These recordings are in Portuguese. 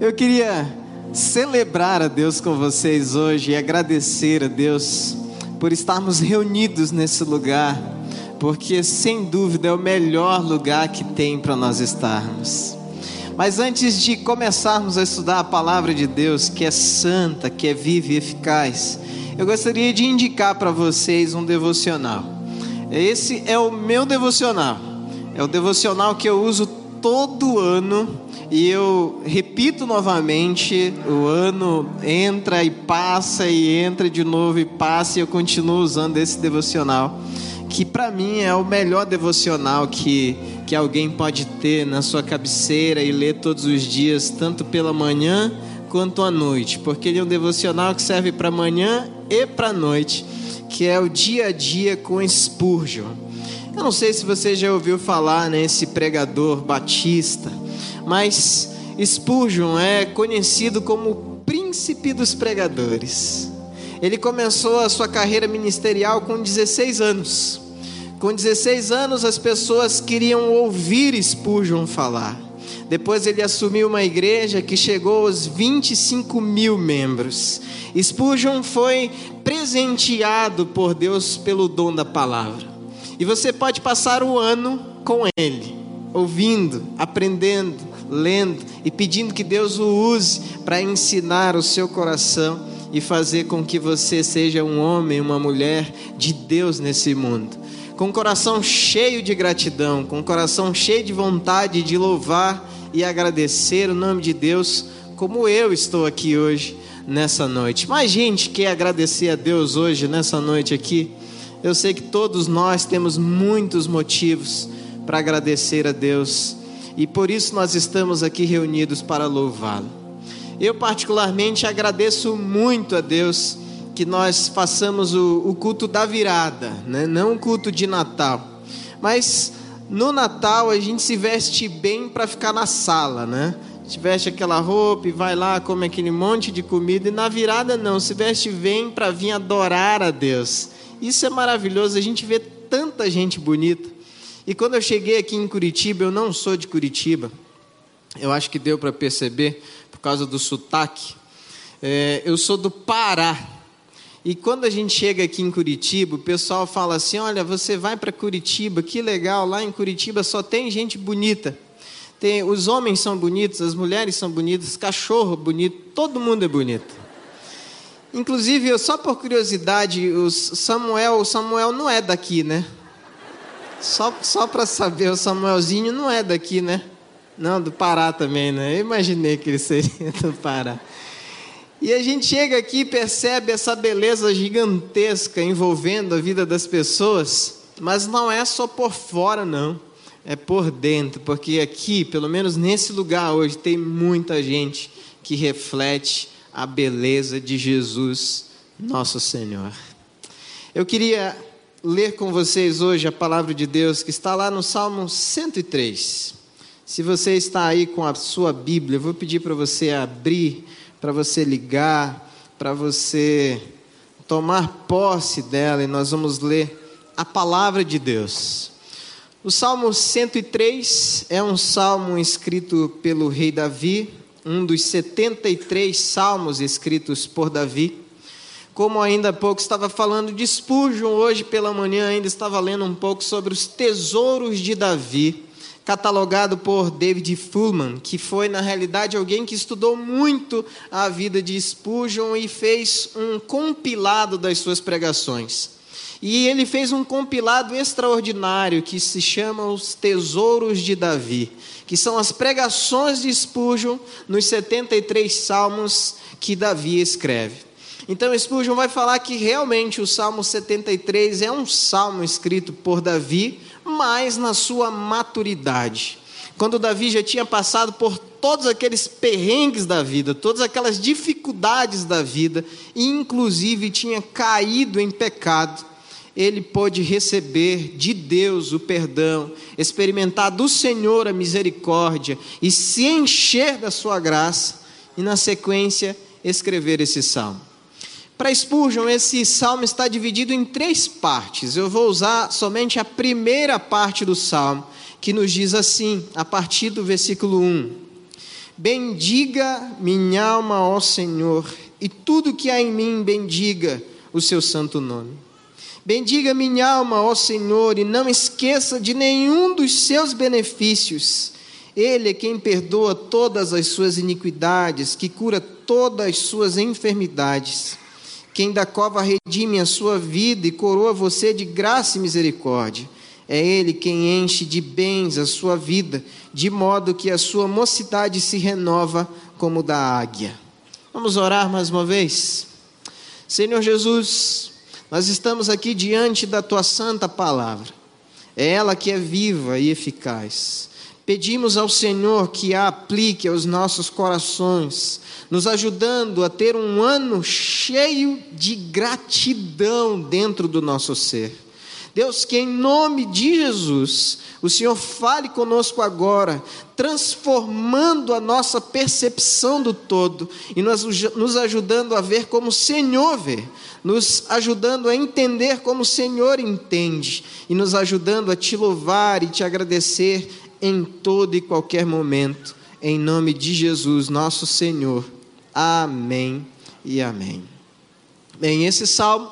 Eu queria celebrar a Deus com vocês hoje e agradecer a Deus por estarmos reunidos nesse lugar, porque sem dúvida é o melhor lugar que tem para nós estarmos. Mas antes de começarmos a estudar a palavra de Deus, que é santa, que é viva e eficaz, eu gostaria de indicar para vocês um devocional. Esse é o meu devocional. É o devocional que eu uso todo ano e eu repito novamente, o ano entra e passa e entra de novo e passa e eu continuo usando esse devocional, que para mim é o melhor devocional que, que alguém pode ter na sua cabeceira e ler todos os dias, tanto pela manhã quanto à noite, porque ele é um devocional que serve para manhã e para noite, que é o dia a dia com Spurgeon. Eu não sei se você já ouviu falar nesse pregador batista, mas Spurgeon é conhecido como o príncipe dos pregadores. Ele começou a sua carreira ministerial com 16 anos. Com 16 anos, as pessoas queriam ouvir Spurgeon falar. Depois ele assumiu uma igreja que chegou aos 25 mil membros. Spurgeon foi presenteado por Deus pelo dom da palavra. E você pode passar o ano com ele, ouvindo, aprendendo, lendo e pedindo que Deus o use para ensinar o seu coração e fazer com que você seja um homem, uma mulher de Deus nesse mundo. Com um coração cheio de gratidão, com um coração cheio de vontade de louvar e agradecer o nome de Deus, como eu estou aqui hoje, nessa noite. Mais gente quer agradecer a Deus hoje, nessa noite aqui. Eu sei que todos nós temos muitos motivos para agradecer a Deus e por isso nós estamos aqui reunidos para louvá-lo. Eu, particularmente, agradeço muito a Deus que nós façamos o, o culto da virada, né? não o culto de Natal. Mas no Natal a gente se veste bem para ficar na sala, né? Gente veste aquela roupa e vai lá, come aquele monte de comida. E na virada não, se veste bem para vir adorar a Deus. Isso é maravilhoso, a gente vê tanta gente bonita. E quando eu cheguei aqui em Curitiba, eu não sou de Curitiba, eu acho que deu para perceber por causa do sotaque. É, eu sou do Pará. E quando a gente chega aqui em Curitiba, o pessoal fala assim: olha, você vai para Curitiba, que legal, lá em Curitiba só tem gente bonita. Tem, os homens são bonitos, as mulheres são bonitas, cachorro bonito, todo mundo é bonito. Inclusive, só por curiosidade, o Samuel, o Samuel não é daqui, né? Só, só para saber, o Samuelzinho não é daqui, né? Não, do Pará também, né? Eu imaginei que ele seria do Pará. E a gente chega aqui e percebe essa beleza gigantesca envolvendo a vida das pessoas, mas não é só por fora, não. É por dentro, porque aqui, pelo menos nesse lugar hoje, tem muita gente que reflete a beleza de Jesus, nosso Senhor. Eu queria ler com vocês hoje a palavra de Deus que está lá no Salmo 103. Se você está aí com a sua Bíblia, eu vou pedir para você abrir, para você ligar, para você tomar posse dela e nós vamos ler a palavra de Deus. O Salmo 103 é um salmo escrito pelo rei Davi, um dos 73 salmos escritos por Davi. Como ainda há pouco estava falando de Spurgeon, hoje pela manhã ainda estava lendo um pouco sobre os tesouros de Davi, catalogado por David Fullman, que foi na realidade alguém que estudou muito a vida de Spurgeon e fez um compilado das suas pregações. E ele fez um compilado extraordinário que se chama Os Tesouros de Davi, que são as pregações de Spurgeon nos 73 salmos que Davi escreve. Então Spurgeon vai falar que realmente o Salmo 73 é um salmo escrito por Davi, mas na sua maturidade. Quando Davi já tinha passado por todos aqueles perrengues da vida, todas aquelas dificuldades da vida, e inclusive tinha caído em pecado, ele pôde receber de Deus o perdão, experimentar do Senhor a misericórdia e se encher da sua graça, e na sequência escrever esse salmo. Para Spurgeon, esse salmo está dividido em três partes. Eu vou usar somente a primeira parte do salmo, que nos diz assim, a partir do versículo 1: Bendiga minha alma, ó Senhor, e tudo que há em mim, bendiga o seu santo nome. Bendiga minha alma, ó Senhor, e não esqueça de nenhum dos seus benefícios. Ele é quem perdoa todas as suas iniquidades, que cura todas as suas enfermidades. Quem da cova redime a sua vida e coroa você de graça e misericórdia. É Ele quem enche de bens a sua vida, de modo que a sua mocidade se renova como da águia. Vamos orar mais uma vez? Senhor Jesus, nós estamos aqui diante da tua santa palavra. É ela que é viva e eficaz. Pedimos ao Senhor que a aplique aos nossos corações, nos ajudando a ter um ano cheio de gratidão dentro do nosso ser. Deus, que em nome de Jesus, o Senhor fale conosco agora, transformando a nossa percepção do todo e nos ajudando a ver como o Senhor vê, nos ajudando a entender como o Senhor entende e nos ajudando a te louvar e te agradecer em todo e qualquer momento, em nome de Jesus, nosso Senhor. Amém e amém. Bem, esse salmo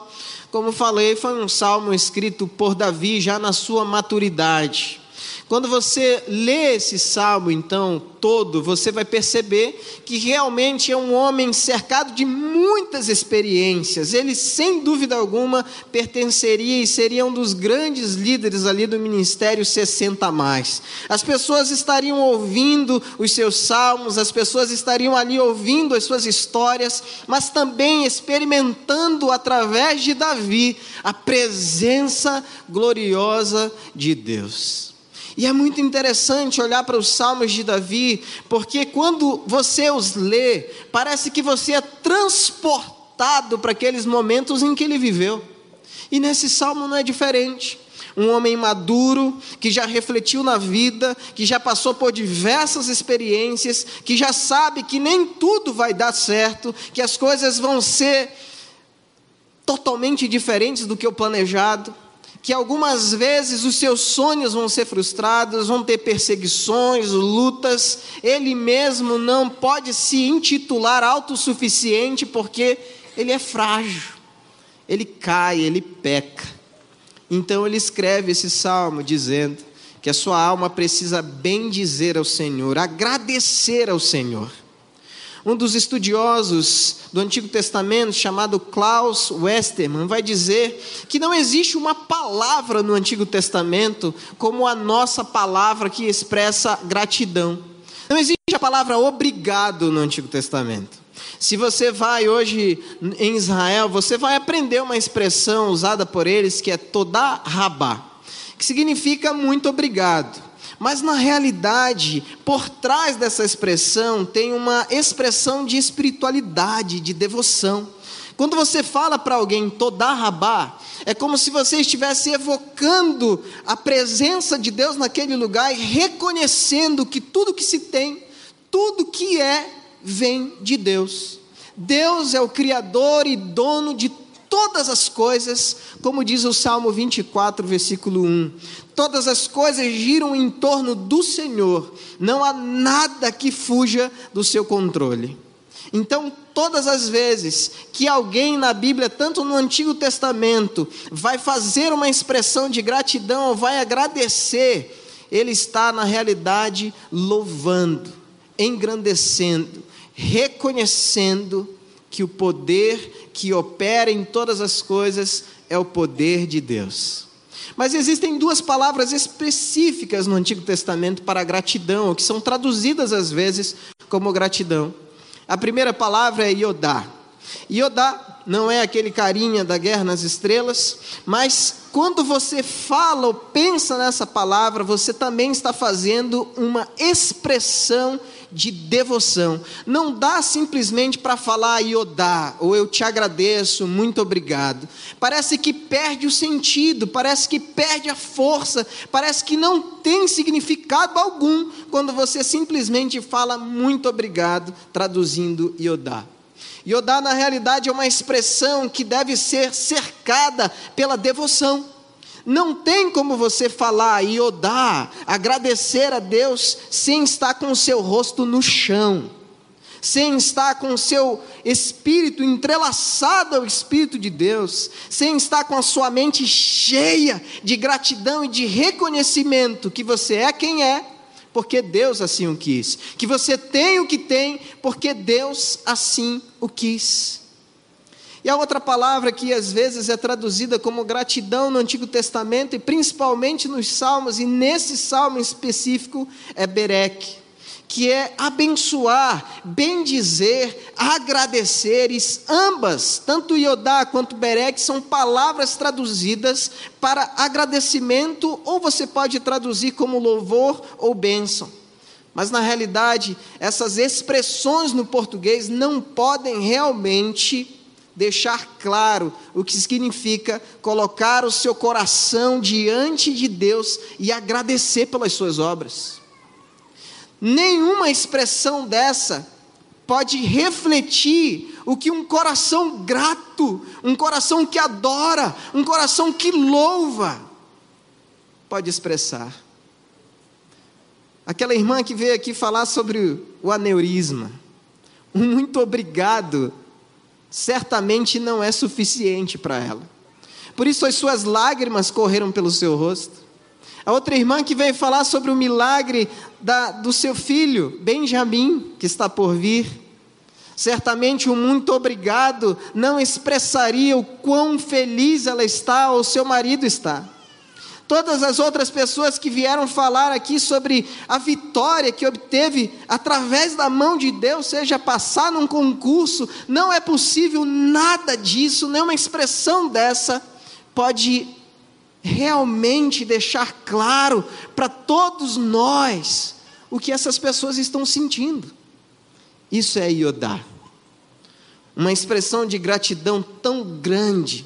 como falei, foi um salmo escrito por Davi já na sua maturidade. Quando você lê esse salmo, então, todo, você vai perceber que realmente é um homem cercado de muitas experiências. Ele, sem dúvida alguma, pertenceria e seria um dos grandes líderes ali do ministério 60 mais. As pessoas estariam ouvindo os seus salmos, as pessoas estariam ali ouvindo as suas histórias, mas também experimentando através de Davi a presença gloriosa de Deus. E é muito interessante olhar para os salmos de Davi, porque quando você os lê, parece que você é transportado para aqueles momentos em que ele viveu. E nesse salmo não é diferente um homem maduro, que já refletiu na vida, que já passou por diversas experiências, que já sabe que nem tudo vai dar certo, que as coisas vão ser totalmente diferentes do que o planejado que algumas vezes os seus sonhos vão ser frustrados, vão ter perseguições, lutas, ele mesmo não pode se intitular autossuficiente porque ele é frágil, ele cai, ele peca. Então ele escreve esse salmo dizendo que a sua alma precisa bem dizer ao Senhor, agradecer ao Senhor. Um dos estudiosos do Antigo Testamento, chamado Klaus Westermann, vai dizer que não existe uma palavra no Antigo Testamento como a nossa palavra que expressa gratidão. Não existe a palavra obrigado no Antigo Testamento. Se você vai hoje em Israel, você vai aprender uma expressão usada por eles que é toda rabá, que significa muito obrigado. Mas na realidade, por trás dessa expressão tem uma expressão de espiritualidade, de devoção. Quando você fala para alguém Todá Rabá, é como se você estivesse evocando a presença de Deus naquele lugar e reconhecendo que tudo que se tem, tudo que é, vem de Deus. Deus é o Criador e dono de todas as coisas, como diz o Salmo 24, versículo 1. Todas as coisas giram em torno do Senhor, não há nada que fuja do seu controle. Então, todas as vezes que alguém na Bíblia, tanto no Antigo Testamento, vai fazer uma expressão de gratidão ou vai agradecer, ele está na realidade louvando, engrandecendo, reconhecendo que o poder que opera em todas as coisas é o poder de Deus. Mas existem duas palavras específicas no Antigo Testamento para gratidão, que são traduzidas às vezes como gratidão. A primeira palavra é Yodá. Yodá não é aquele carinha da Guerra nas Estrelas, mas quando você fala ou pensa nessa palavra, você também está fazendo uma expressão de devoção. Não dá simplesmente para falar Iodá, ou eu te agradeço, muito obrigado. Parece que perde o sentido, parece que perde a força, parece que não tem significado algum quando você simplesmente fala muito obrigado, traduzindo Iodá. Iodá, na realidade, é uma expressão que deve ser cercada pela devoção. Não tem como você falar e odar, agradecer a Deus, sem estar com o seu rosto no chão, sem estar com o seu espírito entrelaçado ao Espírito de Deus, sem estar com a sua mente cheia de gratidão e de reconhecimento que você é quem é, porque Deus assim o quis, que você tem o que tem, porque Deus assim o quis. E a outra palavra que às vezes é traduzida como gratidão no Antigo Testamento e principalmente nos Salmos, e nesse salmo específico é Berek, que é abençoar, bendizer, agradecer, e ambas, tanto Yodá quanto Berek, são palavras traduzidas para agradecimento, ou você pode traduzir como louvor ou bênção. Mas na realidade, essas expressões no português não podem realmente deixar claro o que significa colocar o seu coração diante de Deus e agradecer pelas suas obras. Nenhuma expressão dessa pode refletir o que um coração grato, um coração que adora, um coração que louva, pode expressar. Aquela irmã que veio aqui falar sobre o aneurisma, um muito obrigado certamente não é suficiente para ela. Por isso as suas lágrimas correram pelo seu rosto. A outra irmã que veio falar sobre o milagre da, do seu filho, Benjamim, que está por vir. Certamente um muito obrigado não expressaria o quão feliz ela está ou seu marido está. Todas as outras pessoas que vieram falar aqui sobre a vitória que obteve através da mão de Deus, seja passar num concurso, não é possível nada disso, nenhuma expressão dessa pode realmente deixar claro para todos nós o que essas pessoas estão sentindo. Isso é Iodá. Uma expressão de gratidão tão grande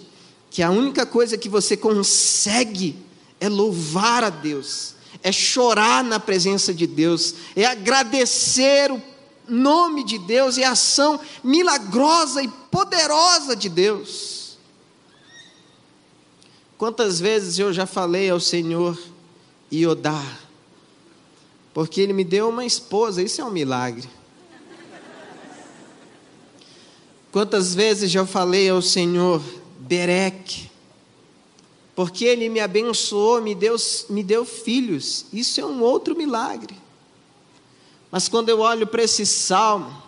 que a única coisa que você consegue é louvar a Deus, é chorar na presença de Deus, é agradecer o nome de Deus e a ação milagrosa e poderosa de Deus. Quantas vezes eu já falei ao Senhor Iodá, porque Ele me deu uma esposa, isso é um milagre. Quantas vezes já falei ao Senhor Berek, porque Ele me abençoou, me deu, me deu filhos. Isso é um outro milagre. Mas quando eu olho para esse salmo,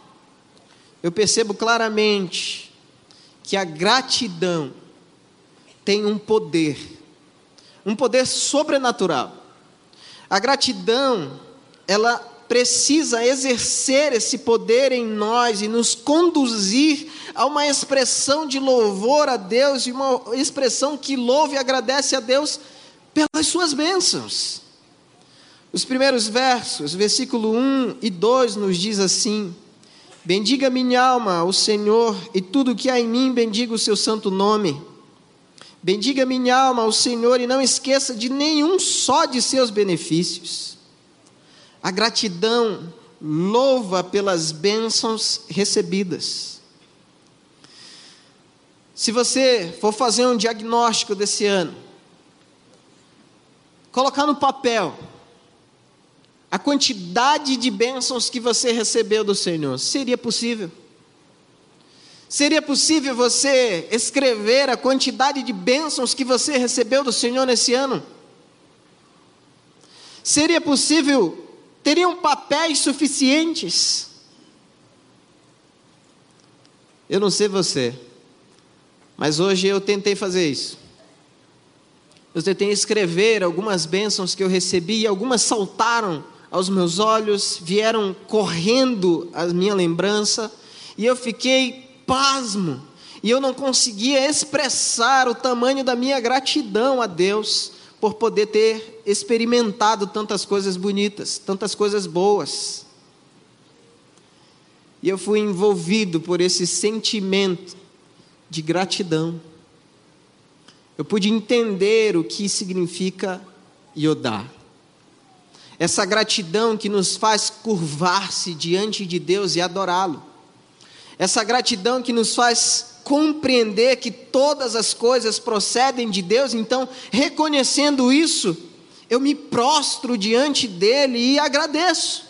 eu percebo claramente que a gratidão tem um poder, um poder sobrenatural. A gratidão, ela precisa exercer esse poder em nós e nos conduzir a uma expressão de louvor a Deus e uma expressão que louve e agradece a Deus pelas suas bênçãos. Os primeiros versos, versículo 1 e 2, nos diz assim: Bendiga minha alma o Senhor, e tudo que há em mim, bendiga o seu santo nome. Bendiga minha alma o Senhor, e não esqueça de nenhum só de seus benefícios. A gratidão louva pelas bênçãos recebidas. Se você for fazer um diagnóstico desse ano, colocar no papel a quantidade de bênçãos que você recebeu do Senhor, seria possível? Seria possível você escrever a quantidade de bênçãos que você recebeu do Senhor nesse ano? Seria possível teriam papéis suficientes. Eu não sei você, mas hoje eu tentei fazer isso. Eu tentei escrever algumas bênçãos que eu recebi e algumas saltaram aos meus olhos, vieram correndo a minha lembrança e eu fiquei pasmo. E eu não conseguia expressar o tamanho da minha gratidão a Deus por poder ter experimentado tantas coisas bonitas, tantas coisas boas. E eu fui envolvido por esse sentimento de gratidão. Eu pude entender o que significa Yodá. Essa gratidão que nos faz curvar-se diante de Deus e adorá-lo. Essa gratidão que nos faz compreender que todas as coisas procedem de Deus, então, reconhecendo isso, eu me prostro diante dele e agradeço.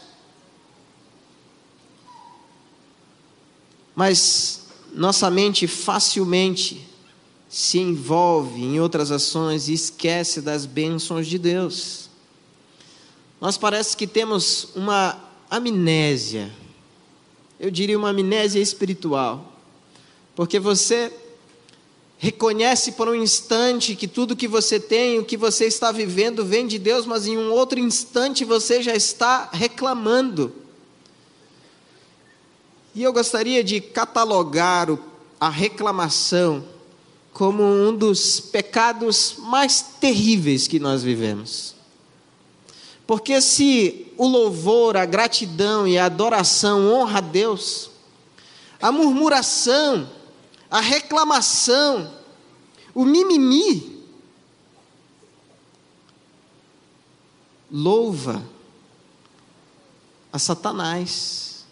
Mas nossa mente facilmente se envolve em outras ações e esquece das bênçãos de Deus. Nós parece que temos uma amnésia, eu diria uma amnésia espiritual, porque você reconhece por um instante que tudo que você tem, o que você está vivendo, vem de Deus, mas em um outro instante você já está reclamando. E eu gostaria de catalogar a reclamação como um dos pecados mais terríveis que nós vivemos. Porque se o louvor, a gratidão e a adoração honra a Deus, a murmuração, a reclamação, o mimimi, louva a Satanás,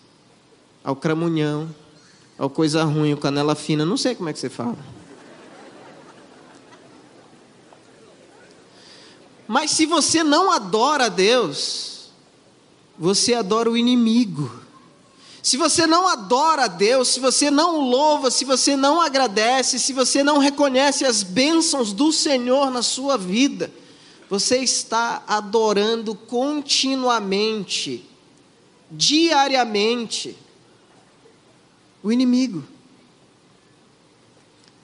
ao cramunhão, ao coisa ruim, ao canela fina, não sei como é que você fala. Mas se você não adora a Deus, você adora o inimigo. Se você não adora a Deus, se você não louva, se você não agradece, se você não reconhece as bênçãos do Senhor na sua vida, você está adorando continuamente, diariamente, o inimigo.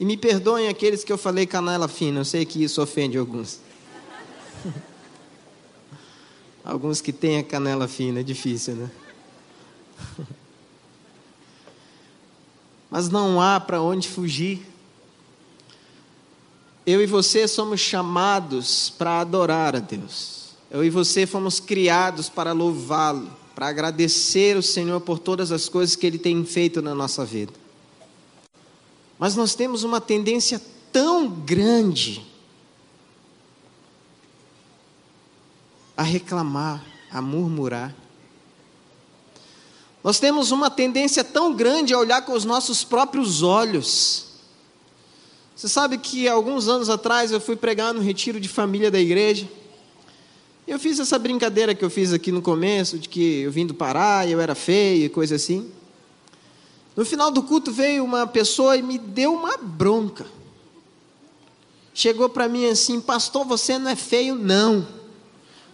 E me perdoem aqueles que eu falei canela fina, eu sei que isso ofende alguns. Alguns que têm a canela fina, é difícil, né? Mas não há para onde fugir. Eu e você somos chamados para adorar a Deus. Eu e você fomos criados para louvá-lo, para agradecer o Senhor por todas as coisas que Ele tem feito na nossa vida. Mas nós temos uma tendência tão grande a reclamar, a murmurar. Nós temos uma tendência tão grande a olhar com os nossos próprios olhos. Você sabe que alguns anos atrás eu fui pregar no retiro de família da igreja. Eu fiz essa brincadeira que eu fiz aqui no começo, de que eu vim do Pará e eu era feio e coisa assim. No final do culto veio uma pessoa e me deu uma bronca. Chegou para mim assim, pastor, você não é feio, não.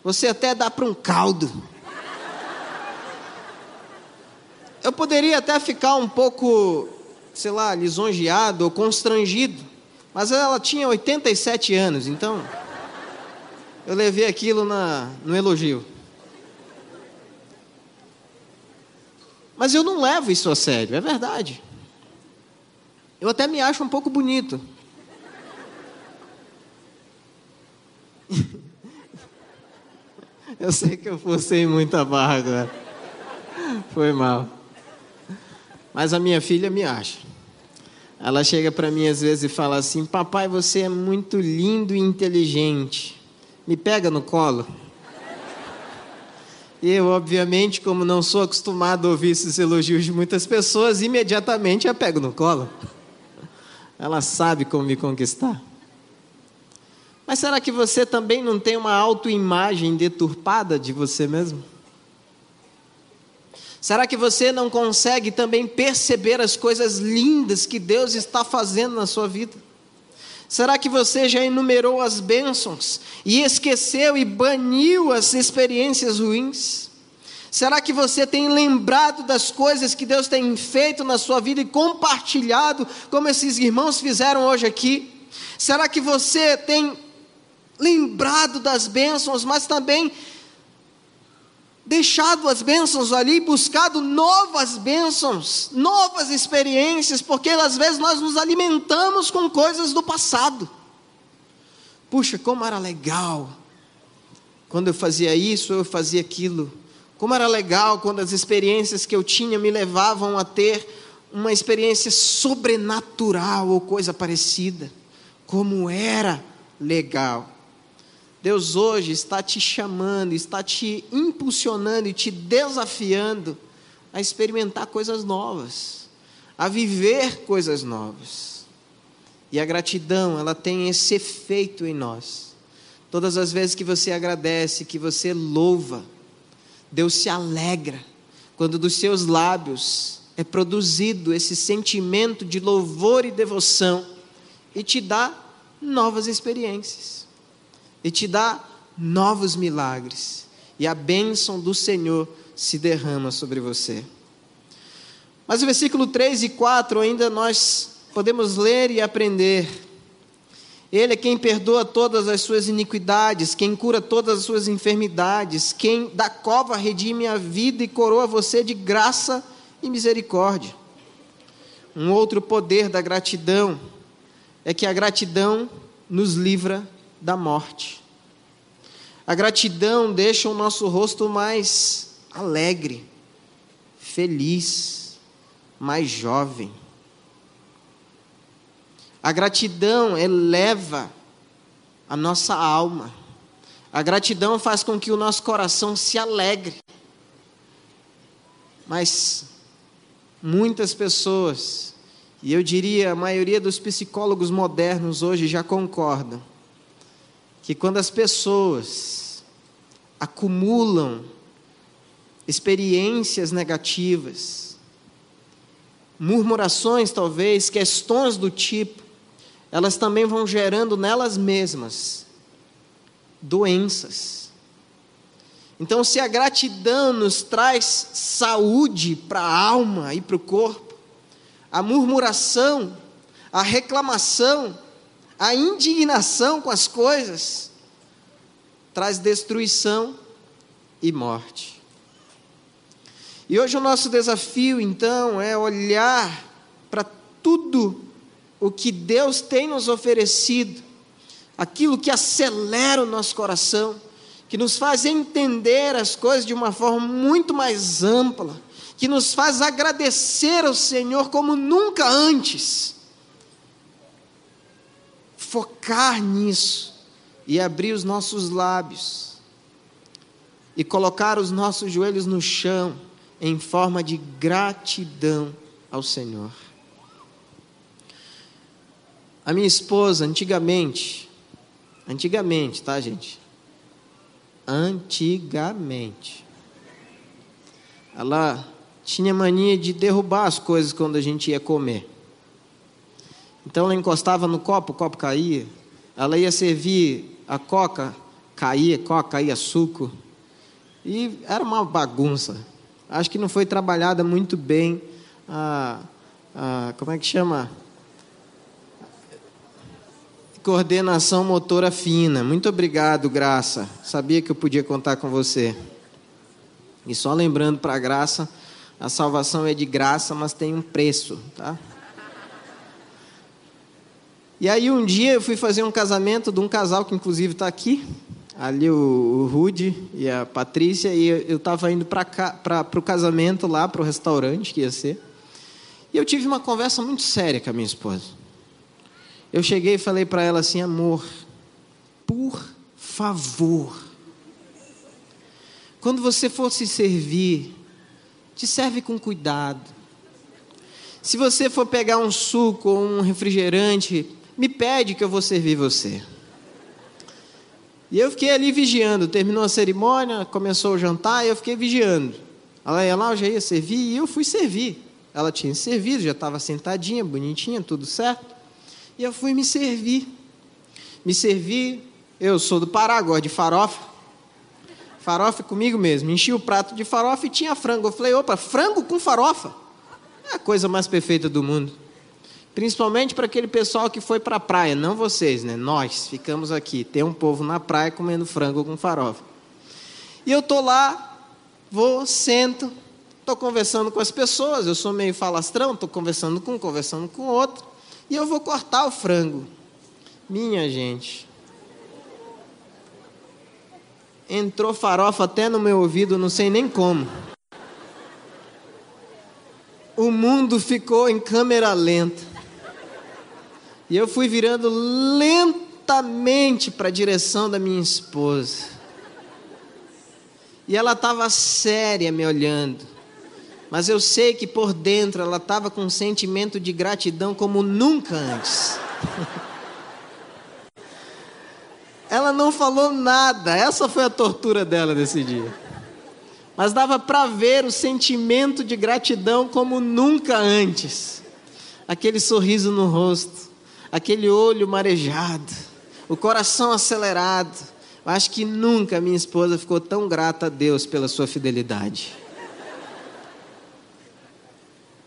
Você até dá para um caldo. Eu poderia até ficar um pouco, sei lá, lisonjeado ou constrangido, mas ela tinha 87 anos, então eu levei aquilo na, no elogio. Mas eu não levo isso a sério, é verdade. Eu até me acho um pouco bonito. Eu sei que eu forcei muita barra agora. Foi mal. Mas a minha filha me acha. Ela chega para mim às vezes e fala assim: Papai, você é muito lindo e inteligente. Me pega no colo. Eu, obviamente, como não sou acostumado a ouvir esses elogios de muitas pessoas, imediatamente a pego no colo. Ela sabe como me conquistar. Mas será que você também não tem uma autoimagem deturpada de você mesmo? Será que você não consegue também perceber as coisas lindas que Deus está fazendo na sua vida? Será que você já enumerou as bênçãos e esqueceu e baniu as experiências ruins? Será que você tem lembrado das coisas que Deus tem feito na sua vida e compartilhado, como esses irmãos fizeram hoje aqui? Será que você tem lembrado das bênçãos, mas também deixado as bênçãos ali, buscado novas bênçãos, novas experiências, porque às vezes nós nos alimentamos com coisas do passado. Puxa, como era legal quando eu fazia isso, eu fazia aquilo. Como era legal quando as experiências que eu tinha me levavam a ter uma experiência sobrenatural ou coisa parecida. Como era legal. Deus hoje está te chamando, está te impulsionando e te desafiando a experimentar coisas novas, a viver coisas novas. E a gratidão, ela tem esse efeito em nós. Todas as vezes que você agradece, que você louva, Deus se alegra quando dos seus lábios é produzido esse sentimento de louvor e devoção e te dá novas experiências, e te dá novos milagres, e a bênção do Senhor se derrama sobre você. Mas o versículo 3 e 4 ainda nós podemos ler e aprender. Ele é quem perdoa todas as suas iniquidades, quem cura todas as suas enfermidades, quem da cova redime a vida e coroa você de graça e misericórdia. Um outro poder da gratidão é que a gratidão nos livra da morte. A gratidão deixa o nosso rosto mais alegre, feliz, mais jovem. A gratidão eleva a nossa alma. A gratidão faz com que o nosso coração se alegre. Mas muitas pessoas, e eu diria a maioria dos psicólogos modernos hoje já concordam, que quando as pessoas acumulam experiências negativas, murmurações talvez, questões do tipo, elas também vão gerando nelas mesmas doenças. Então, se a gratidão nos traz saúde para a alma e para o corpo, a murmuração, a reclamação, a indignação com as coisas, traz destruição e morte. E hoje o nosso desafio, então, é olhar para tudo o que Deus tem nos oferecido, aquilo que acelera o nosso coração que nos faz entender as coisas de uma forma muito mais ampla, que nos faz agradecer ao Senhor como nunca antes. Focar nisso e abrir os nossos lábios e colocar os nossos joelhos no chão em forma de gratidão ao Senhor. A minha esposa, antigamente, antigamente, tá, gente? antigamente. Ela tinha mania de derrubar as coisas quando a gente ia comer. Então ela encostava no copo, o copo caía. Ela ia servir a coca, caía coca, caía suco. E era uma bagunça. Acho que não foi trabalhada muito bem a, a como é que chama? coordenação motora fina. Muito obrigado, Graça. Sabia que eu podia contar com você. E só lembrando para a Graça, a salvação é de graça, mas tem um preço, tá? E aí um dia eu fui fazer um casamento de um casal que inclusive está aqui, ali o, o Rude e a Patrícia, e eu estava indo para o casamento lá, para o restaurante que ia ser. E eu tive uma conversa muito séria com a minha esposa. Eu cheguei e falei para ela assim: amor, por favor, quando você for se servir, te serve com cuidado. Se você for pegar um suco ou um refrigerante, me pede que eu vou servir você. E eu fiquei ali vigiando. Terminou a cerimônia, começou o jantar, e eu fiquei vigiando. Ela ia lá, eu já ia servir, e eu fui servir. Ela tinha servido, já estava sentadinha, bonitinha, tudo certo. E eu fui me servir. Me servi, eu sou do Pará, gosto de farofa. Farofa comigo mesmo. Enchi o prato de farofa e tinha frango. Eu falei, opa, frango com farofa? É a coisa mais perfeita do mundo. Principalmente para aquele pessoal que foi para a praia, não vocês, né? Nós ficamos aqui. Tem um povo na praia comendo frango com farofa. E eu tô lá, vou, sento, estou conversando com as pessoas. Eu sou meio falastrão, estou conversando com um, conversando com outro. E eu vou cortar o frango. Minha gente. Entrou farofa até no meu ouvido, não sei nem como. O mundo ficou em câmera lenta. E eu fui virando lentamente para a direção da minha esposa. E ela estava séria me olhando. mas eu sei que por dentro ela estava com um sentimento de gratidão como nunca antes. ela não falou nada, essa foi a tortura dela nesse dia. Mas dava para ver o sentimento de gratidão como nunca antes. Aquele sorriso no rosto, aquele olho marejado, o coração acelerado. Eu acho que nunca minha esposa ficou tão grata a Deus pela sua fidelidade.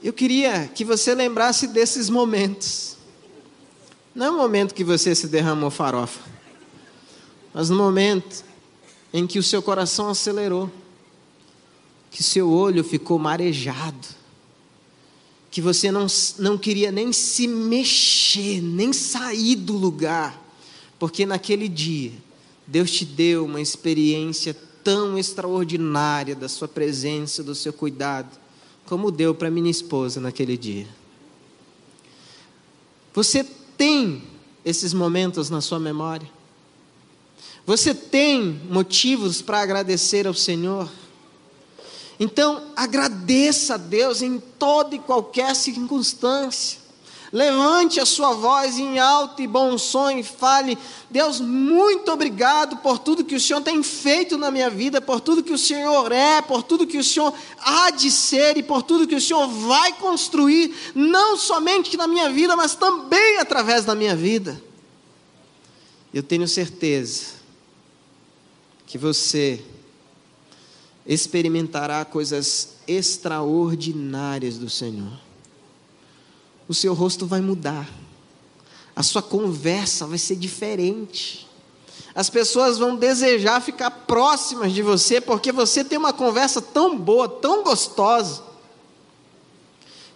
Eu queria que você lembrasse desses momentos. Não é o momento que você se derramou farofa, mas no momento em que o seu coração acelerou, que seu olho ficou marejado, que você não, não queria nem se mexer, nem sair do lugar, porque naquele dia Deus te deu uma experiência tão extraordinária da sua presença, do seu cuidado, como deu para minha esposa naquele dia. Você tem esses momentos na sua memória? Você tem motivos para agradecer ao Senhor? Então, agradeça a Deus em toda e qualquer circunstância. Levante a sua voz em alto e bom som e fale: Deus, muito obrigado por tudo que o Senhor tem feito na minha vida, por tudo que o Senhor é, por tudo que o Senhor há de ser e por tudo que o Senhor vai construir, não somente na minha vida, mas também através da minha vida. Eu tenho certeza que você experimentará coisas extraordinárias do Senhor o seu rosto vai mudar, a sua conversa vai ser diferente. As pessoas vão desejar ficar próximas de você porque você tem uma conversa tão boa, tão gostosa.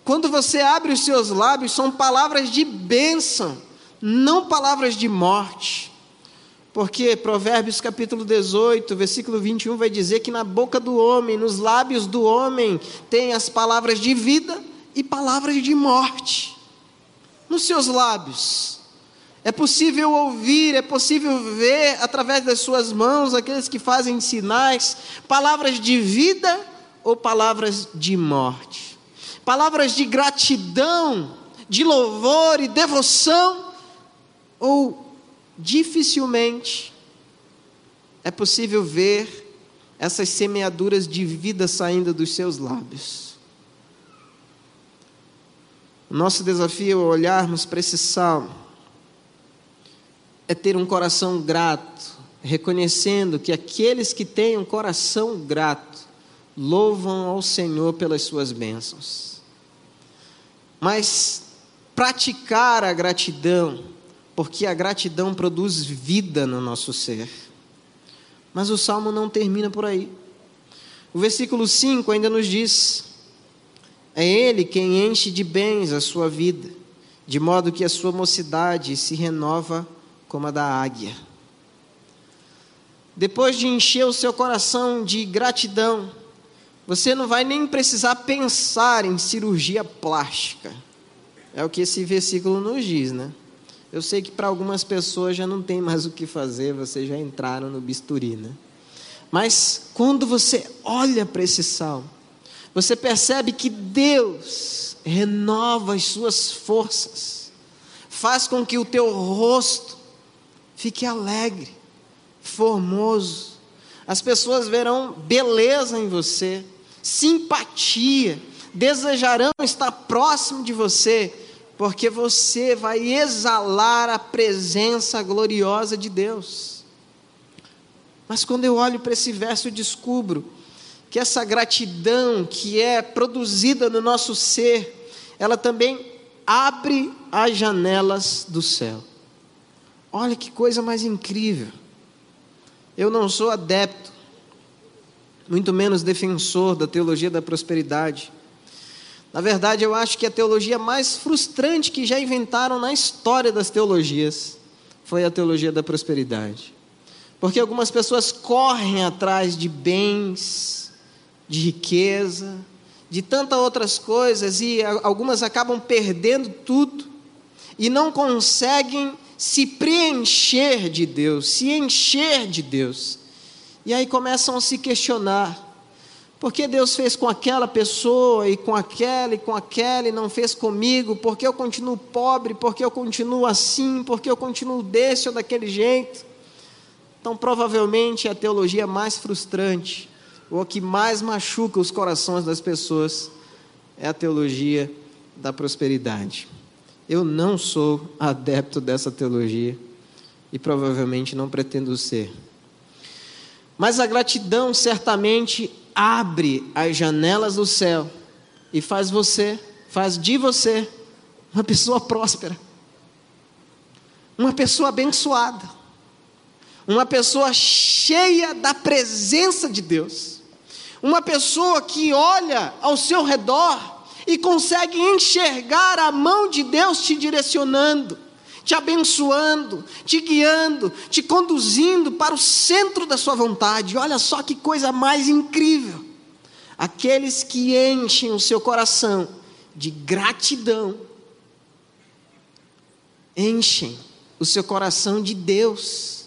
Quando você abre os seus lábios, são palavras de bênção, não palavras de morte. Porque Provérbios capítulo 18, versículo 21 vai dizer que na boca do homem, nos lábios do homem, tem as palavras de vida e palavras de morte nos seus lábios. É possível ouvir, é possível ver através das suas mãos, aqueles que fazem sinais, palavras de vida ou palavras de morte. Palavras de gratidão, de louvor e devoção, ou dificilmente é possível ver essas semeaduras de vida saindo dos seus lábios. O nosso desafio ao olharmos para esse salmo é ter um coração grato, reconhecendo que aqueles que têm um coração grato louvam ao Senhor pelas suas bênçãos. Mas praticar a gratidão, porque a gratidão produz vida no nosso ser. Mas o salmo não termina por aí. O versículo 5 ainda nos diz: é Ele quem enche de bens a sua vida, de modo que a sua mocidade se renova como a da águia. Depois de encher o seu coração de gratidão, você não vai nem precisar pensar em cirurgia plástica. É o que esse versículo nos diz, né? Eu sei que para algumas pessoas já não tem mais o que fazer, vocês já entraram no bisturi, né? Mas quando você olha para esse salmo, você percebe que Deus renova as suas forças, faz com que o teu rosto fique alegre, formoso. As pessoas verão beleza em você, simpatia, desejarão estar próximo de você, porque você vai exalar a presença gloriosa de Deus. Mas quando eu olho para esse verso, eu descubro que essa gratidão que é produzida no nosso ser, ela também abre as janelas do céu. Olha que coisa mais incrível. Eu não sou adepto, muito menos defensor da teologia da prosperidade. Na verdade, eu acho que a teologia mais frustrante que já inventaram na história das teologias foi a teologia da prosperidade. Porque algumas pessoas correm atrás de bens, de riqueza, de tantas outras coisas, e algumas acabam perdendo tudo e não conseguem se preencher de Deus, se encher de Deus. E aí começam a se questionar: Por que Deus fez com aquela pessoa e com aquela e com aquela e não fez comigo? Por que eu continuo pobre? Por que eu continuo assim? Por que eu continuo desse ou daquele jeito? Então, provavelmente, a teologia mais frustrante, ou a que mais machuca os corações das pessoas, é a teologia da prosperidade. Eu não sou adepto dessa teologia e provavelmente não pretendo ser. Mas a gratidão certamente abre as janelas do céu e faz você, faz de você uma pessoa próspera, uma pessoa abençoada, uma pessoa cheia da presença de Deus, uma pessoa que olha ao seu redor e consegue enxergar a mão de Deus te direcionando te abençoando, te guiando, te conduzindo para o centro da sua vontade. Olha só que coisa mais incrível. Aqueles que enchem o seu coração de gratidão, enchem o seu coração de Deus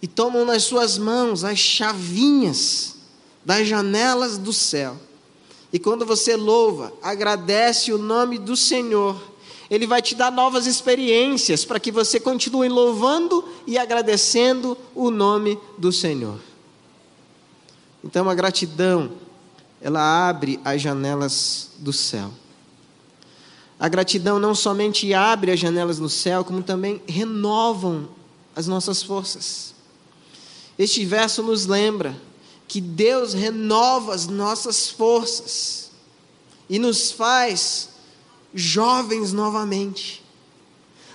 e tomam nas suas mãos as chavinhas das janelas do céu. E quando você louva, agradece o nome do Senhor, ele vai te dar novas experiências para que você continue louvando e agradecendo o nome do Senhor. Então a gratidão, ela abre as janelas do céu. A gratidão não somente abre as janelas do céu, como também renovam as nossas forças. Este verso nos lembra que Deus renova as nossas forças e nos faz jovens novamente,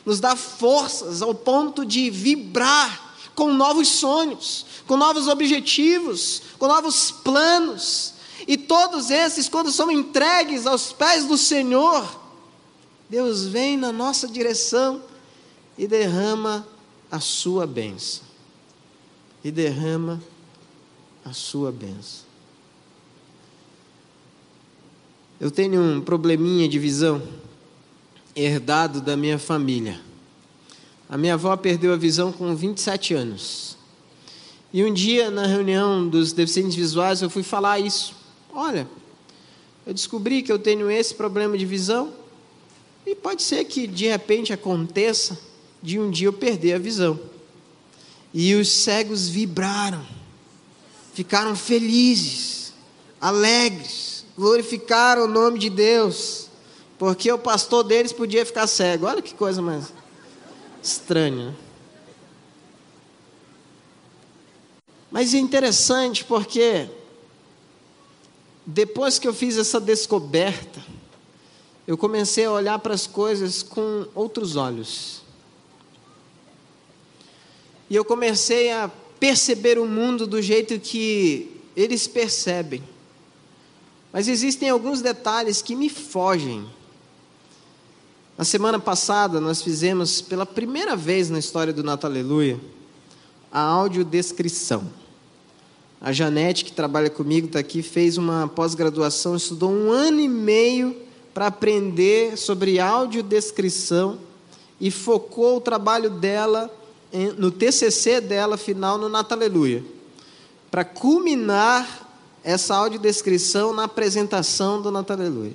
nos dá forças ao ponto de vibrar com novos sonhos, com novos objetivos, com novos planos, e todos esses, quando são entregues aos pés do Senhor, Deus vem na nossa direção e derrama a sua bênção. E derrama a sua bênção. Eu tenho um probleminha de visão herdado da minha família. A minha avó perdeu a visão com 27 anos. E um dia, na reunião dos deficientes visuais, eu fui falar isso. Olha, eu descobri que eu tenho esse problema de visão, e pode ser que de repente aconteça de um dia eu perder a visão. E os cegos vibraram, ficaram felizes, alegres glorificaram o nome de Deus, porque o pastor deles podia ficar cego. Olha que coisa mais estranha. Mas é interessante porque depois que eu fiz essa descoberta, eu comecei a olhar para as coisas com outros olhos. E eu comecei a perceber o mundo do jeito que eles percebem. Mas existem alguns detalhes que me fogem. Na semana passada, nós fizemos pela primeira vez na história do Natal Aleluia a audiodescrição. A Janete, que trabalha comigo, está aqui, fez uma pós-graduação, estudou um ano e meio para aprender sobre audiodescrição e focou o trabalho dela no TCC dela final no Natal Aleluia, para culminar essa audiodescrição na apresentação do Natal Aleluia.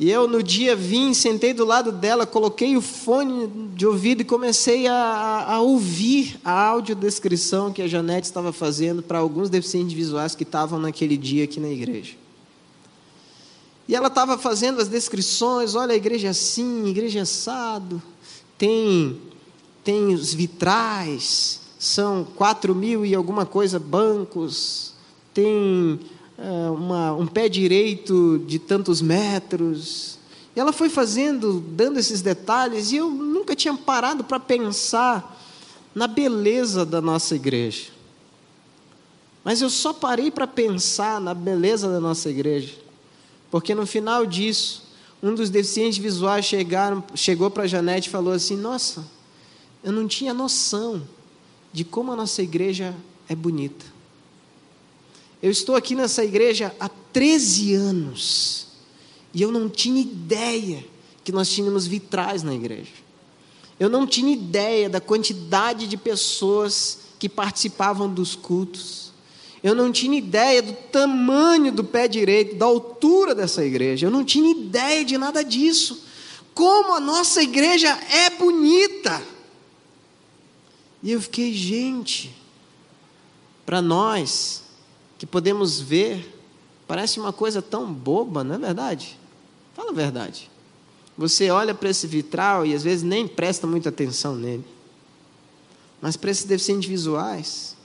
E eu no dia vim, sentei do lado dela, coloquei o fone de ouvido e comecei a, a ouvir a audiodescrição que a Janete estava fazendo para alguns deficientes visuais que estavam naquele dia aqui na igreja. E ela estava fazendo as descrições, olha a igreja assim, igreja assado, tem, tem os vitrais, são quatro mil e alguma coisa bancos, tem uh, uma, um pé direito de tantos metros. E ela foi fazendo, dando esses detalhes, e eu nunca tinha parado para pensar na beleza da nossa igreja. Mas eu só parei para pensar na beleza da nossa igreja, porque no final disso, um dos deficientes visuais chegaram, chegou para a Janete e falou assim: Nossa, eu não tinha noção de como a nossa igreja é bonita. Eu estou aqui nessa igreja há 13 anos e eu não tinha ideia que nós tínhamos vitrais na igreja. Eu não tinha ideia da quantidade de pessoas que participavam dos cultos. Eu não tinha ideia do tamanho do pé direito, da altura dessa igreja. Eu não tinha ideia de nada disso. Como a nossa igreja é bonita. E eu fiquei, gente, para nós que podemos ver, parece uma coisa tão boba, não é verdade? Fala a verdade. Você olha para esse vitral e às vezes nem presta muita atenção nele. Mas para esses deficientes visuais,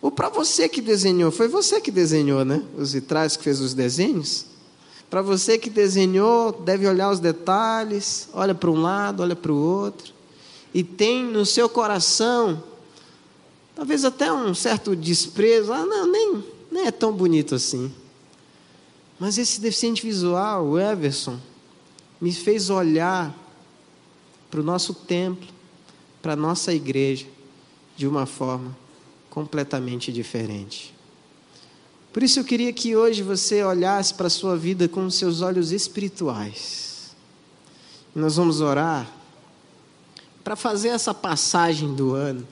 ou para você que desenhou, foi você que desenhou, né? Os vitrais que fez os desenhos. Para você que desenhou, deve olhar os detalhes, olha para um lado, olha para o outro, e tem no seu coração, talvez até um certo desprezo, ah, não, nem, nem é tão bonito assim. Mas esse deficiente visual, o Everson, me fez olhar para o nosso templo, para a nossa igreja, de uma forma completamente diferente. Por isso eu queria que hoje você olhasse para a sua vida com seus olhos espirituais. Nós vamos orar para fazer essa passagem do ano.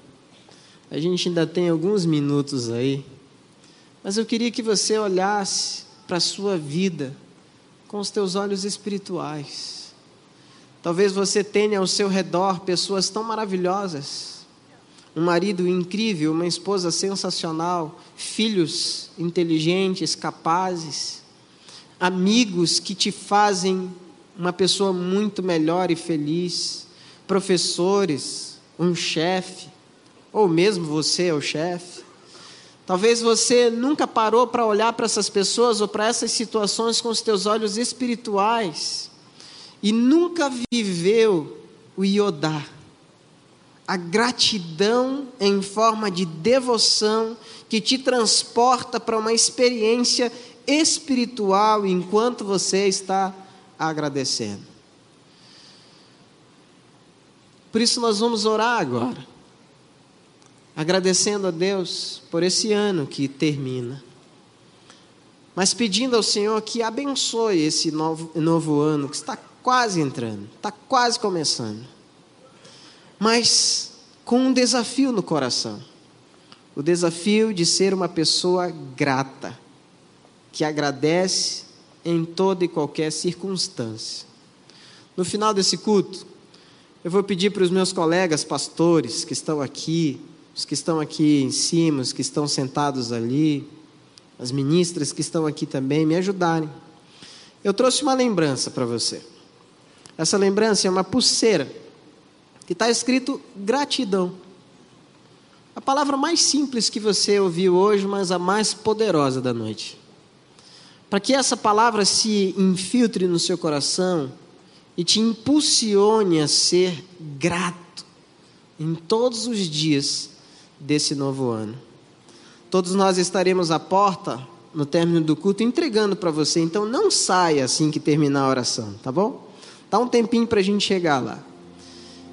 A gente ainda tem alguns minutos aí, mas eu queria que você olhasse para a sua vida com os teus olhos espirituais. Talvez você tenha ao seu redor pessoas tão maravilhosas um marido incrível, uma esposa sensacional, filhos inteligentes, capazes, amigos que te fazem uma pessoa muito melhor e feliz, professores, um chefe, ou mesmo você é o chefe. Talvez você nunca parou para olhar para essas pessoas ou para essas situações com os teus olhos espirituais e nunca viveu o iodar a gratidão em forma de devoção que te transporta para uma experiência espiritual enquanto você está agradecendo. Por isso nós vamos orar agora, agradecendo a Deus por esse ano que termina, mas pedindo ao Senhor que abençoe esse novo, novo ano que está quase entrando, está quase começando mas com um desafio no coração. O desafio de ser uma pessoa grata, que agradece em toda e qualquer circunstância. No final desse culto, eu vou pedir para os meus colegas pastores que estão aqui, os que estão aqui em cima, os que estão sentados ali, as ministras que estão aqui também, me ajudarem. Eu trouxe uma lembrança para você. Essa lembrança é uma pulseira que está escrito gratidão. A palavra mais simples que você ouviu hoje, mas a mais poderosa da noite. Para que essa palavra se infiltre no seu coração e te impulsione a ser grato em todos os dias desse novo ano. Todos nós estaremos à porta no término do culto entregando para você, então não saia assim que terminar a oração, tá bom? Dá um tempinho para a gente chegar lá.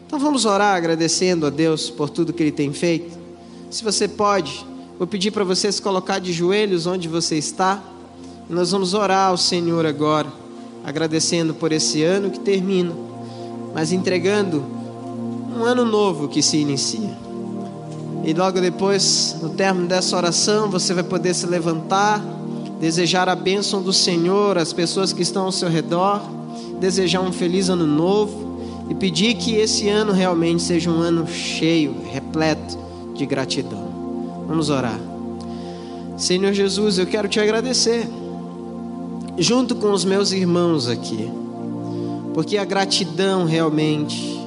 Então vamos orar agradecendo a Deus por tudo que Ele tem feito. Se você pode, vou pedir para você se colocar de joelhos onde você está. Nós vamos orar ao Senhor agora, agradecendo por esse ano que termina, mas entregando um ano novo que se inicia. E logo depois, no término dessa oração, você vai poder se levantar, desejar a bênção do Senhor às pessoas que estão ao seu redor, desejar um feliz ano novo e pedir que esse ano realmente seja um ano cheio, repleto de gratidão. Vamos orar. Senhor Jesus, eu quero te agradecer, junto com os meus irmãos aqui, porque a gratidão realmente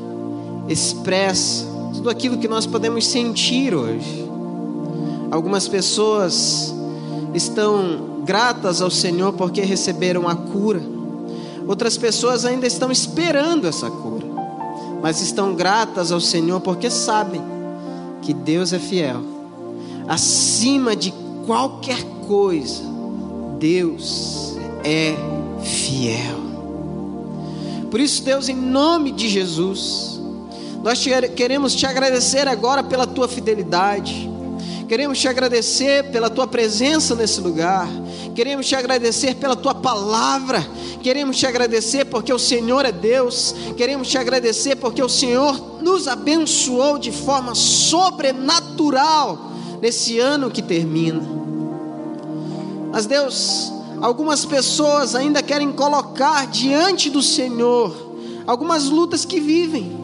expressa tudo aquilo que nós podemos sentir hoje. Algumas pessoas estão gratas ao Senhor porque receberam a cura. Outras pessoas ainda estão esperando essa cura mas estão gratas ao Senhor porque sabem que Deus é fiel. Acima de qualquer coisa, Deus é fiel. Por isso, Deus, em nome de Jesus, nós te, queremos te agradecer agora pela tua fidelidade. Queremos te agradecer pela tua presença nesse lugar. Queremos te agradecer pela tua palavra. Queremos te agradecer porque o Senhor é Deus. Queremos te agradecer porque o Senhor nos abençoou de forma sobrenatural nesse ano que termina. Mas Deus, algumas pessoas ainda querem colocar diante do Senhor algumas lutas que vivem.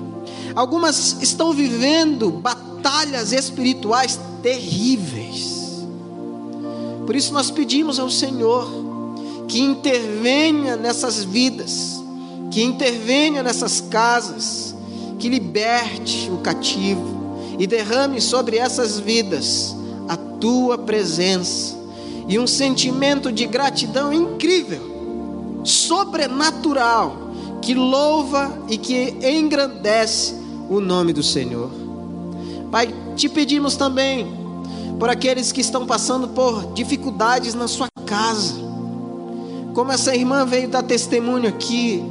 Algumas estão vivendo batalhas espirituais terríveis. Por isso nós pedimos ao Senhor que intervenha nessas vidas, que intervenha nessas casas, que liberte o cativo e derrame sobre essas vidas a tua presença e um sentimento de gratidão incrível, sobrenatural, que louva e que engrandece o nome do Senhor. Pai, te pedimos também por aqueles que estão passando por dificuldades na sua casa, como essa irmã veio dar testemunho aqui,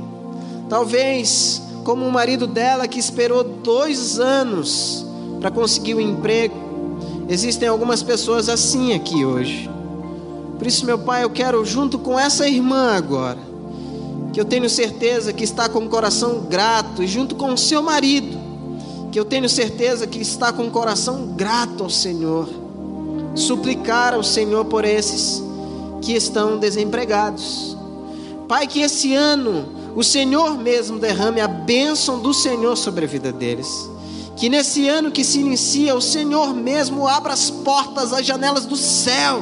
talvez como o marido dela que esperou dois anos para conseguir um emprego. Existem algumas pessoas assim aqui hoje. Por isso, meu Pai, eu quero, junto com essa irmã agora, que eu tenho certeza que está com o coração grato, e junto com o seu marido, que eu tenho certeza que está com o coração grato ao Senhor, suplicar ao Senhor por esses que estão desempregados. Pai, que esse ano o Senhor mesmo derrame a bênção do Senhor sobre a vida deles. Que nesse ano que se inicia, o Senhor mesmo abra as portas, as janelas do céu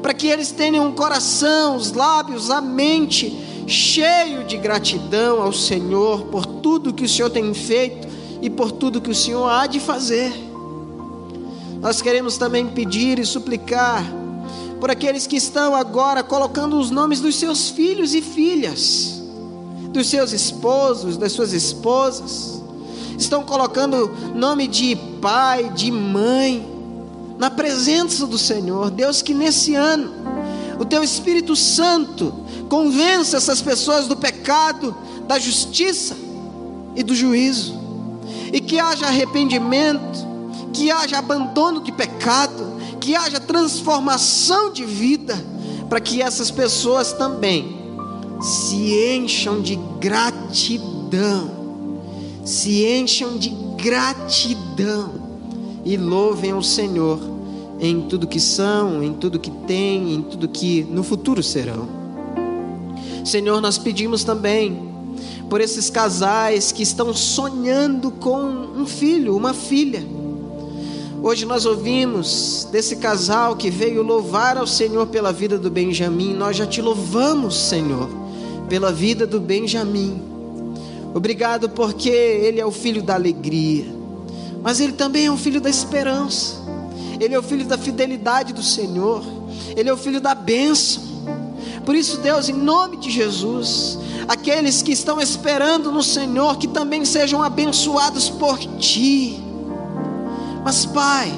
para que eles tenham um coração, os lábios, a mente cheio de gratidão ao Senhor por tudo que o Senhor tem feito e por tudo que o Senhor há de fazer. Nós queremos também pedir e suplicar por aqueles que estão agora colocando os nomes dos seus filhos e filhas, dos seus esposos, das suas esposas, estão colocando nome de pai, de mãe, na presença do Senhor. Deus, que nesse ano o teu Espírito Santo convença essas pessoas do pecado, da justiça e do juízo, e que haja arrependimento, que haja abandono de pecado, que haja transformação de vida, para que essas pessoas também se encham de gratidão, se encham de gratidão e louvem o Senhor em tudo que são, em tudo que têm, em tudo que no futuro serão. Senhor, nós pedimos também por esses casais que estão sonhando com um filho, uma filha. Hoje nós ouvimos desse casal que veio louvar ao Senhor pela vida do Benjamim. Nós já te louvamos, Senhor, pela vida do Benjamim. Obrigado porque ele é o filho da alegria, mas ele também é o filho da esperança. Ele é o filho da fidelidade do Senhor, ele é o filho da bênção. Por isso, Deus, em nome de Jesus, aqueles que estão esperando no Senhor, que também sejam abençoados por Ti. Mas, Pai,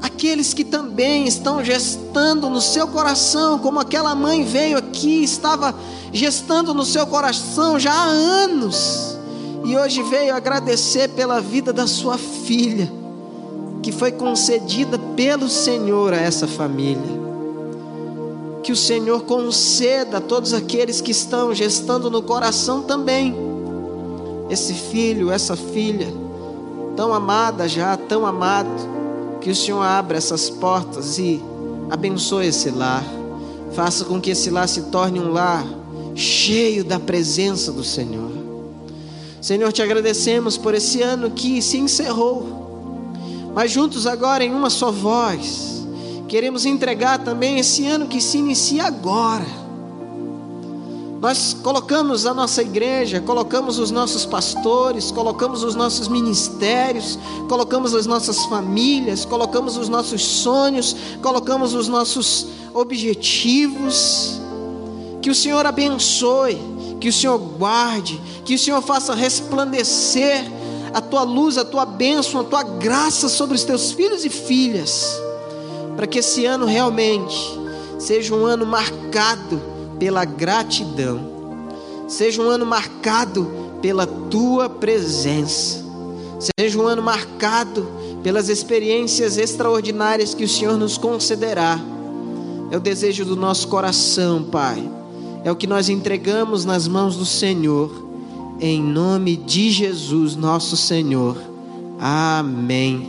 aqueles que também estão gestando no seu coração, como aquela mãe veio aqui, estava gestando no seu coração já há anos, e hoje veio agradecer pela vida da sua filha que foi concedida pelo Senhor a essa família. Que o Senhor conceda a todos aqueles que estão gestando no coração também esse filho, essa filha, tão amada já, tão amado, que o Senhor abra essas portas e abençoe esse lar. Faça com que esse lar se torne um lar cheio da presença do Senhor. Senhor, te agradecemos por esse ano que se encerrou mas juntos agora em uma só voz, queremos entregar também esse ano que se inicia agora. Nós colocamos a nossa igreja, colocamos os nossos pastores, colocamos os nossos ministérios, colocamos as nossas famílias, colocamos os nossos sonhos, colocamos os nossos objetivos. Que o Senhor abençoe, que o Senhor guarde, que o Senhor faça resplandecer a tua luz, a tua bênção, a tua graça sobre os teus filhos e filhas, para que esse ano realmente seja um ano marcado pela gratidão, seja um ano marcado pela tua presença, seja um ano marcado pelas experiências extraordinárias que o Senhor nos concederá. É o desejo do nosso coração, Pai. É o que nós entregamos nas mãos do Senhor em nome de Jesus, nosso Senhor. Amém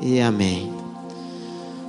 e amém.